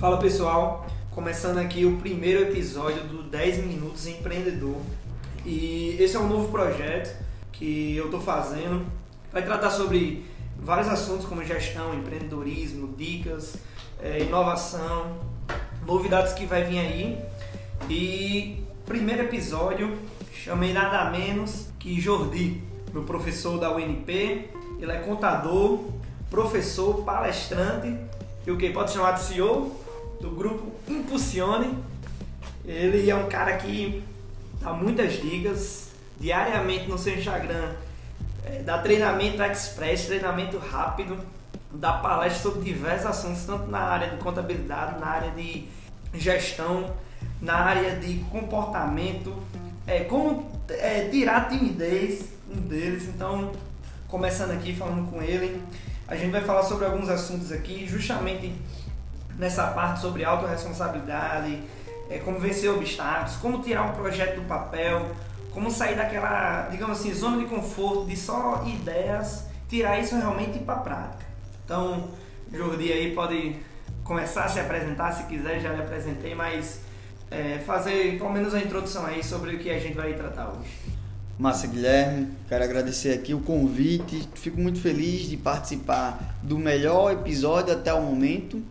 Fala pessoal, começando aqui o primeiro episódio do 10 Minutos Empreendedor. E esse é um novo projeto que eu estou fazendo. Vai tratar sobre vários assuntos como gestão, empreendedorismo, dicas, é, inovação, novidades que vai vir aí. E primeiro episódio chamei nada menos que Jordi, meu professor da UNP. Ele é contador, professor, palestrante e o que pode chamar de CEO do grupo Impulsione. Ele é um cara que dá muitas dicas diariamente no seu Instagram, é, dá treinamento express, treinamento rápido, dá palestras sobre diversos assuntos, tanto na área de contabilidade, na área de gestão, na área de comportamento, é, como é, tirar timidez, um deles. Então, começando aqui falando com ele, a gente vai falar sobre alguns assuntos aqui, justamente nessa parte sobre autorresponsabilidade, é, como vencer obstáculos, como tirar um projeto do papel, como sair daquela, digamos assim, zona de conforto de só ideias, tirar isso realmente para a prática. Então, Jordi aí pode começar a se apresentar, se quiser, já lhe apresentei, mas é, fazer pelo menos a introdução aí sobre o que a gente vai tratar hoje. Massa Guilherme, quero agradecer aqui o convite. Fico muito feliz de participar do melhor episódio até o momento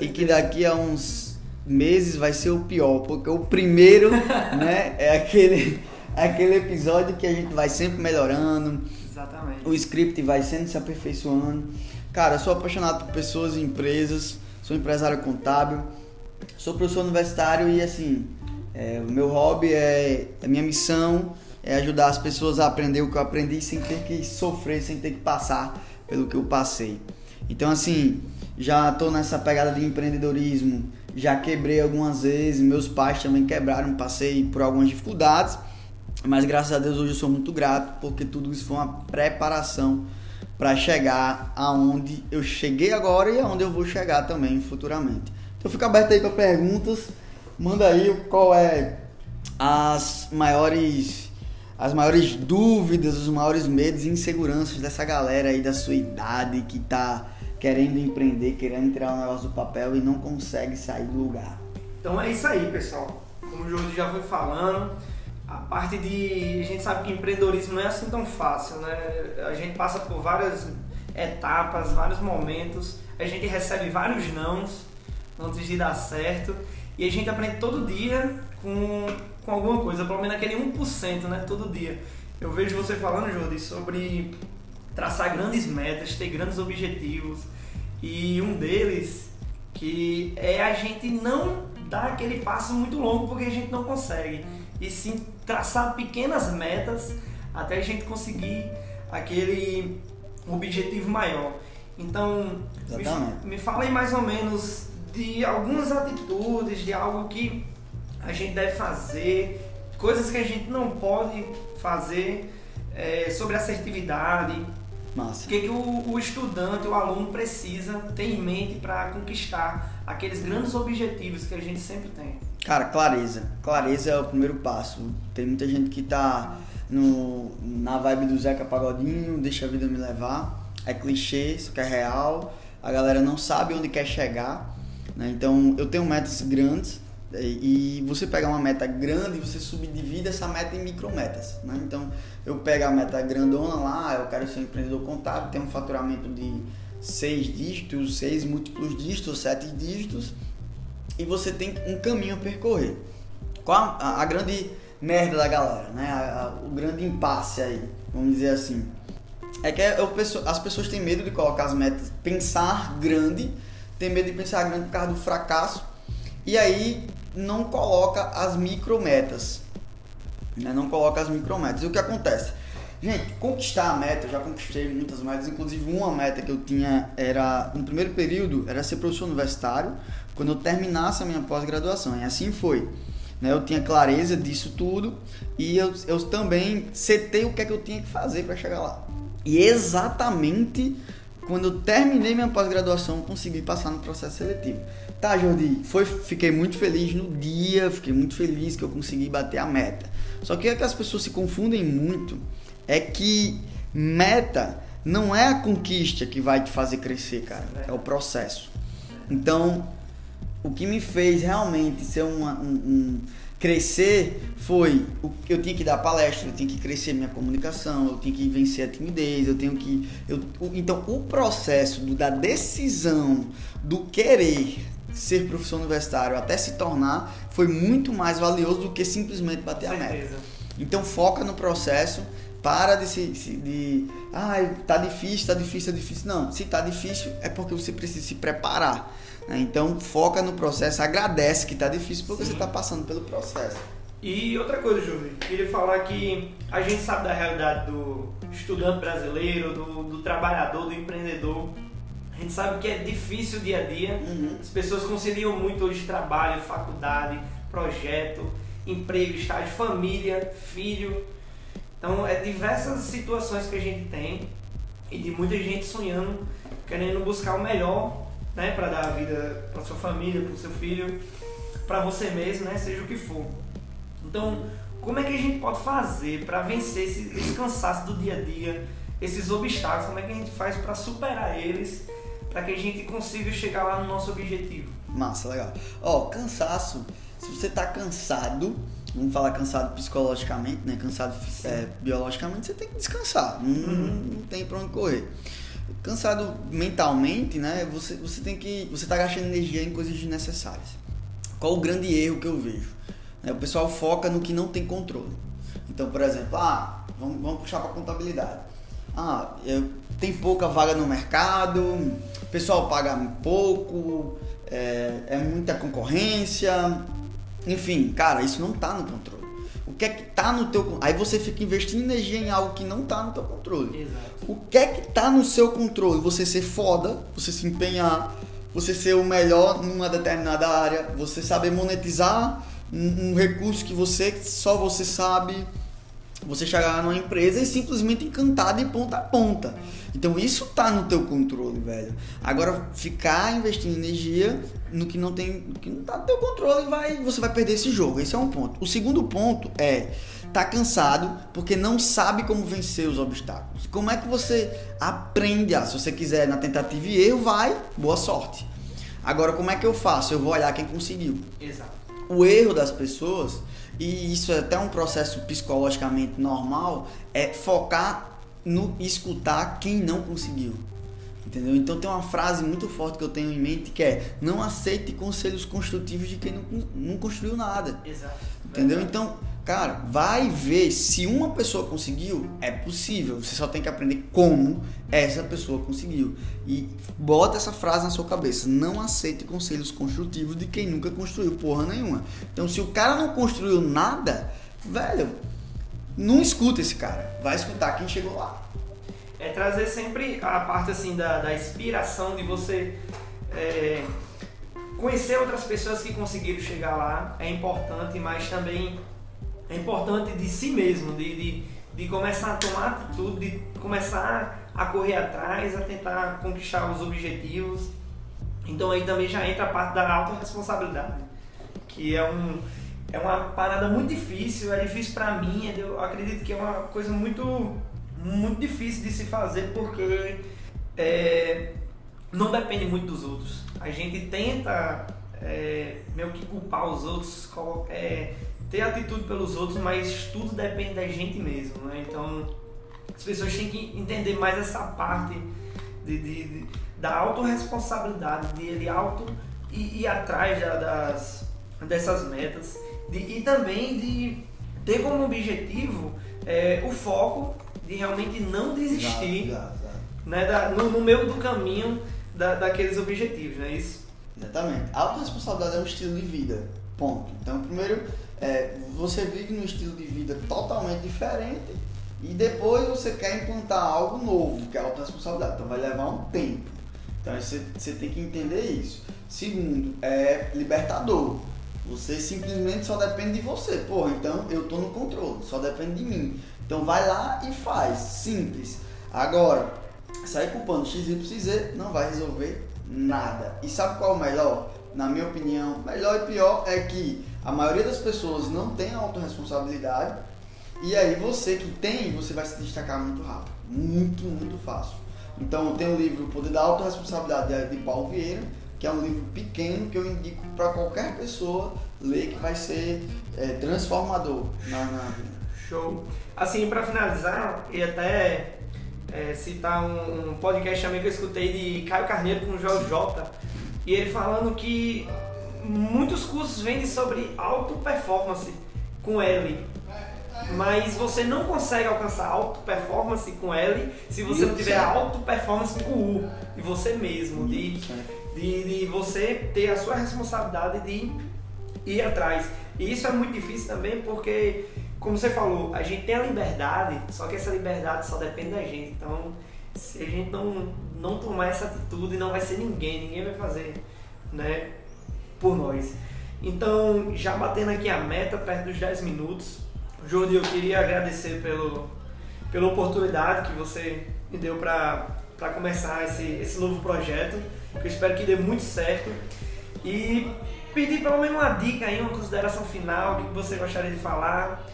e que daqui a uns meses vai ser o pior, porque o primeiro, né, é aquele, aquele episódio que a gente vai sempre melhorando. Exatamente. O script vai sendo se aperfeiçoando. Cara, eu sou apaixonado por pessoas e empresas, sou empresário contábil, sou professor universitário e assim, é, o meu hobby é a minha missão é ajudar as pessoas a aprender o que eu aprendi sem ter que sofrer, sem ter que passar pelo que eu passei. Então assim, já estou nessa pegada de empreendedorismo, já quebrei algumas vezes, meus pais também quebraram, passei por algumas dificuldades, mas graças a Deus hoje eu sou muito grato porque tudo isso foi uma preparação para chegar aonde eu cheguei agora e aonde eu vou chegar também futuramente. Então fica aberto aí para perguntas, manda aí qual é as maiores as maiores dúvidas, os maiores medos e inseguranças dessa galera aí da sua idade que tá querendo empreender, querendo tirar o negócio do papel e não consegue sair do lugar. Então é isso aí, pessoal. Como o Jorge já foi falando, a parte de. A gente sabe que empreendedorismo não é assim tão fácil, né? A gente passa por várias etapas, vários momentos, a gente recebe vários nãos antes de dar certo e a gente aprende todo dia com, com alguma coisa, pelo menos aquele 1%, né? Todo dia. Eu vejo você falando, Jordi, sobre traçar grandes metas, ter grandes objetivos. E um deles que é a gente não dar aquele passo muito longo porque a gente não consegue. E sim traçar pequenas metas até a gente conseguir aquele objetivo maior. Então, me, me fala aí mais ou menos de algumas atitudes, de algo que a gente deve fazer, coisas que a gente não pode fazer é, sobre assertividade, Massa. O que, que o, o, estudante, o aluno precisa ter em mente para conquistar aqueles grandes objetivos que a gente sempre tem? Cara, clareza. Clareza é o primeiro passo. Tem muita gente que tá no, na vibe do Zeca Pagodinho, deixa a vida me levar. É clichê, isso que é real. A galera não sabe onde quer chegar. Né? Então eu tenho metas grandes e você pega uma meta grande você subdivide essa meta em micrometas. Né? Então, eu pego a meta grandona lá, eu quero ser um empreendedor contábil, ter um faturamento de seis dígitos, seis múltiplos dígitos, sete dígitos, e você tem um caminho a percorrer. Qual a, a grande merda da galera, né? A, a, o grande impasse aí, vamos dizer assim. É que eu, as pessoas têm medo de colocar as metas, pensar grande, tem medo de pensar grande por causa do fracasso, e aí não coloca as micrometas. Né? Não coloca as micrometas. E o que acontece? Gente, conquistar a meta, eu já conquistei muitas metas, inclusive uma meta que eu tinha era, no primeiro período, era ser professor universitário, quando eu terminasse a minha pós-graduação. E assim foi. Né? Eu tinha clareza disso tudo e eu, eu também setei o que é que eu tinha que fazer para chegar lá. E exatamente quando eu terminei minha pós-graduação, consegui passar no processo seletivo. Tá, Jordi, foi, fiquei muito feliz no dia, fiquei muito feliz que eu consegui bater a meta. Só que é que as pessoas se confundem muito é que meta não é a conquista que vai te fazer crescer, cara, é o processo. Então, o que me fez realmente ser uma, um, um crescer foi eu tinha que dar palestra, eu tinha que crescer minha comunicação, eu tinha que vencer a timidez, eu tenho que eu, então o processo do, da decisão do querer ser professor universitário até se tornar foi muito mais valioso do que simplesmente bater a meta. Então foca no processo, para de se de, ah, tá difícil, tá difícil, tá difícil. Não, se tá difícil é porque você precisa se preparar. Né? Então foca no processo, agradece que tá difícil porque Sim. você está passando pelo processo. E outra coisa, Júlio, queria falar que a gente sabe da realidade do estudante brasileiro, do, do trabalhador, do empreendedor. A gente sabe que é difícil o dia a dia. Uhum. As pessoas conciliam muito hoje trabalho, faculdade, projeto, emprego, estágio, família, filho. Então, é diversas situações que a gente tem e de muita gente sonhando, querendo buscar o melhor, né, para dar a vida para sua família, para o seu filho, para você mesmo, né, seja o que for. Então, como é que a gente pode fazer para vencer esse, esse, cansaço do dia a dia, esses obstáculos? Como é que a gente faz para superar eles, para que a gente consiga chegar lá no nosso objetivo? Massa, legal. Ó, cansaço. Se você tá cansado, vamos falar cansado psicologicamente, né? Cansado é, biologicamente, você tem que descansar. Não, uhum. não tem pra onde correr. Cansado mentalmente, né? Você, você tem que. Você tá gastando energia em coisas desnecessárias. Qual o grande erro que eu vejo? Né? O pessoal foca no que não tem controle. Então, por exemplo, ah, vamos, vamos puxar para contabilidade. Ah, eu, tem pouca vaga no mercado, o pessoal paga pouco, é, é muita concorrência, enfim, cara, isso não está no controle. O que é que tá no teu Aí você fica investindo energia em algo que não está no teu controle. Exato. O que é que tá no seu controle? Você ser foda, você se empenhar, você ser o melhor numa determinada área, você saber monetizar um, um recurso que você só você sabe, você chegar numa empresa e simplesmente encantar de ponta a ponta. Então isso tá no teu controle, velho. Agora ficar investindo energia no que não tem, no que não tá no teu controle, vai, você vai perder esse jogo. Esse é um ponto. O segundo ponto é tá cansado porque não sabe como vencer os obstáculos. Como é que você aprende? Ah, se você quiser na tentativa e erro, vai, boa sorte. Agora como é que eu faço? Eu vou olhar quem conseguiu. Exato. O erro das pessoas e isso é até um processo psicologicamente normal, é focar no escutar quem não conseguiu. Entendeu? Então tem uma frase muito forte que eu tenho em mente que é não aceite conselhos construtivos de quem não, não construiu nada. Exato. Entendeu? Então, cara, vai ver se uma pessoa conseguiu, é possível. Você só tem que aprender como essa pessoa conseguiu. E bota essa frase na sua cabeça. Não aceite conselhos construtivos de quem nunca construiu porra nenhuma. Então, se o cara não construiu nada, velho, não escuta esse cara. Vai escutar quem chegou lá. É trazer sempre a parte assim da, da inspiração de você é, conhecer outras pessoas que conseguiram chegar lá. É importante, mas também é importante de si mesmo, de, de, de começar a tomar atitude, de começar a correr atrás, a tentar conquistar os objetivos. Então aí também já entra a parte da autorresponsabilidade, que é um é uma parada muito difícil, é difícil para mim, eu acredito que é uma coisa muito, muito difícil de se fazer porque é, não depende muito dos outros. A gente tenta é, meio que culpar os outros, é, ter atitude pelos outros, mas tudo depende da gente mesmo, né? Então as pessoas têm que entender mais essa parte de, de, de da autorresponsabilidade, de ele auto ir, ir atrás da, das, dessas metas de, e também de ter como objetivo é, o foco de realmente não desistir exato, exato, exato. Né, da, no, no, meio do caminho da, daqueles objetivos, não é isso? Exatamente. A autorresponsabilidade é um estilo de vida. Ponto. Então, primeiro, é, você vive num estilo de vida totalmente diferente e depois você quer implantar algo novo, que é a autorresponsabilidade. Então, vai levar um tempo. Então, você, você tem que entender isso. Segundo, é libertador. Você simplesmente só depende de você. Porra, então eu tô no controle, só depende de mim. Então vai lá e faz. Simples. Agora, sair culpando XYZ não vai resolver nada. E sabe qual é o melhor? Na minha opinião, melhor e pior é que a maioria das pessoas não tem autorresponsabilidade. E aí você que tem, você vai se destacar muito rápido. Muito, muito fácil. Então tem o livro O Poder da Autoresponsabilidade de Paulo Vieira que é um livro pequeno que eu indico para qualquer pessoa ler que vai ser é, transformador na, na. Show. Assim, para finalizar, e até é, citar um, um, podcast também que eu escutei de Caio Carneiro com o Jorge Jota, e ele falando que muitos cursos vendem sobre auto performance com L. Mas você não consegue alcançar auto performance com L se você não tiver auto performance com U, de você mesmo, de, de, de você ter a sua responsabilidade de ir atrás. E isso é muito difícil também porque, como você falou, a gente tem a liberdade, só que essa liberdade só depende da gente. Então, se a gente não, não tomar essa atitude, não vai ser ninguém, ninguém vai fazer né, por nós. Então, já batendo aqui a meta, perto dos 10 minutos, Jordi, eu queria agradecer pelo, pela oportunidade que você me deu para começar esse, esse novo projeto, que eu espero que dê muito certo. E pedir pelo menos uma dica aí, uma consideração final, o que você gostaria de falar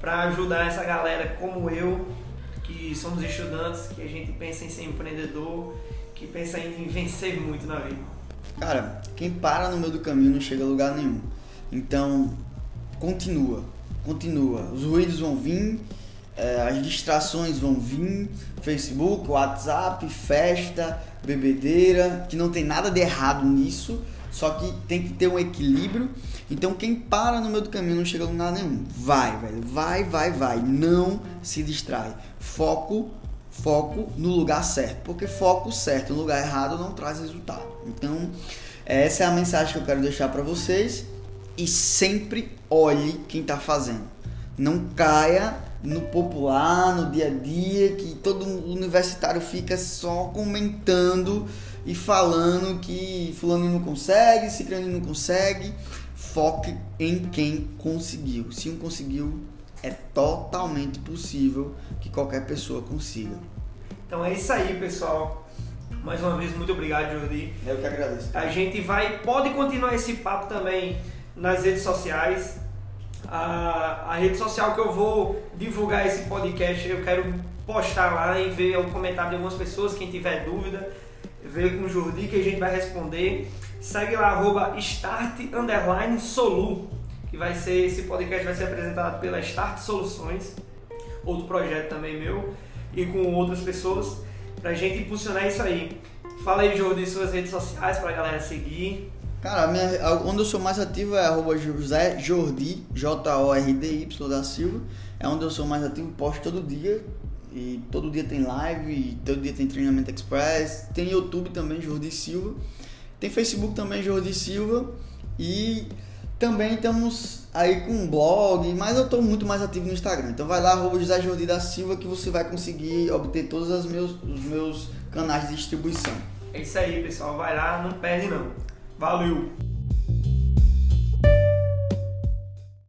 para ajudar essa galera como eu, que somos estudantes, que a gente pensa em ser empreendedor, que pensa em vencer muito na vida. Cara, quem para no meio do caminho não chega a lugar nenhum. Então, continua, continua. Os ruídos vão vir, é, as distrações vão vir, Facebook, WhatsApp, festa, bebedeira, que não tem nada de errado nisso só que tem que ter um equilíbrio. Então quem para no meio do caminho não chega a lugar nenhum. Vai, velho. Vai, vai, vai. Não se distrai. Foco, foco no lugar certo. Porque foco certo no lugar errado não traz resultado. Então, essa é a mensagem que eu quero deixar para vocês. E sempre olhe quem está fazendo. Não caia no popular, no dia a dia, que todo universitário fica só comentando e falando que fulano não consegue, ciclano não consegue. Foque em quem conseguiu. Se um conseguiu, é totalmente possível que qualquer pessoa consiga. Então é isso aí, pessoal. Mais uma vez, muito obrigado, Jordi. Eu que agradeço. A gente vai, pode continuar esse papo também nas redes sociais. A, a rede social que eu vou divulgar esse podcast, eu quero postar lá e ver o comentário de algumas pessoas, quem tiver dúvida veio com o Jordi que a gente vai responder. Segue lá, arroba start solu, que vai ser, esse podcast vai ser apresentado pela Start Soluções, outro projeto também meu, e com outras pessoas, pra gente impulsionar isso aí. Fala aí, Jordi, suas redes sociais pra galera seguir. Cara, minha, onde eu sou mais ativo é José Jordi, J-O-R-D-Y da Silva. É onde eu sou mais ativo, posto todo dia. E todo dia tem live, todo dia tem treinamento express, tem YouTube também, Jordi Silva. Tem Facebook também, Jordi Silva. E também estamos aí com um blog, mas eu estou muito mais ativo no Instagram. Então vai lá, arroba José Jordi da Silva, que você vai conseguir obter todos os meus, os meus canais de distribuição. É isso aí, pessoal. Vai lá, não perde não. Valeu!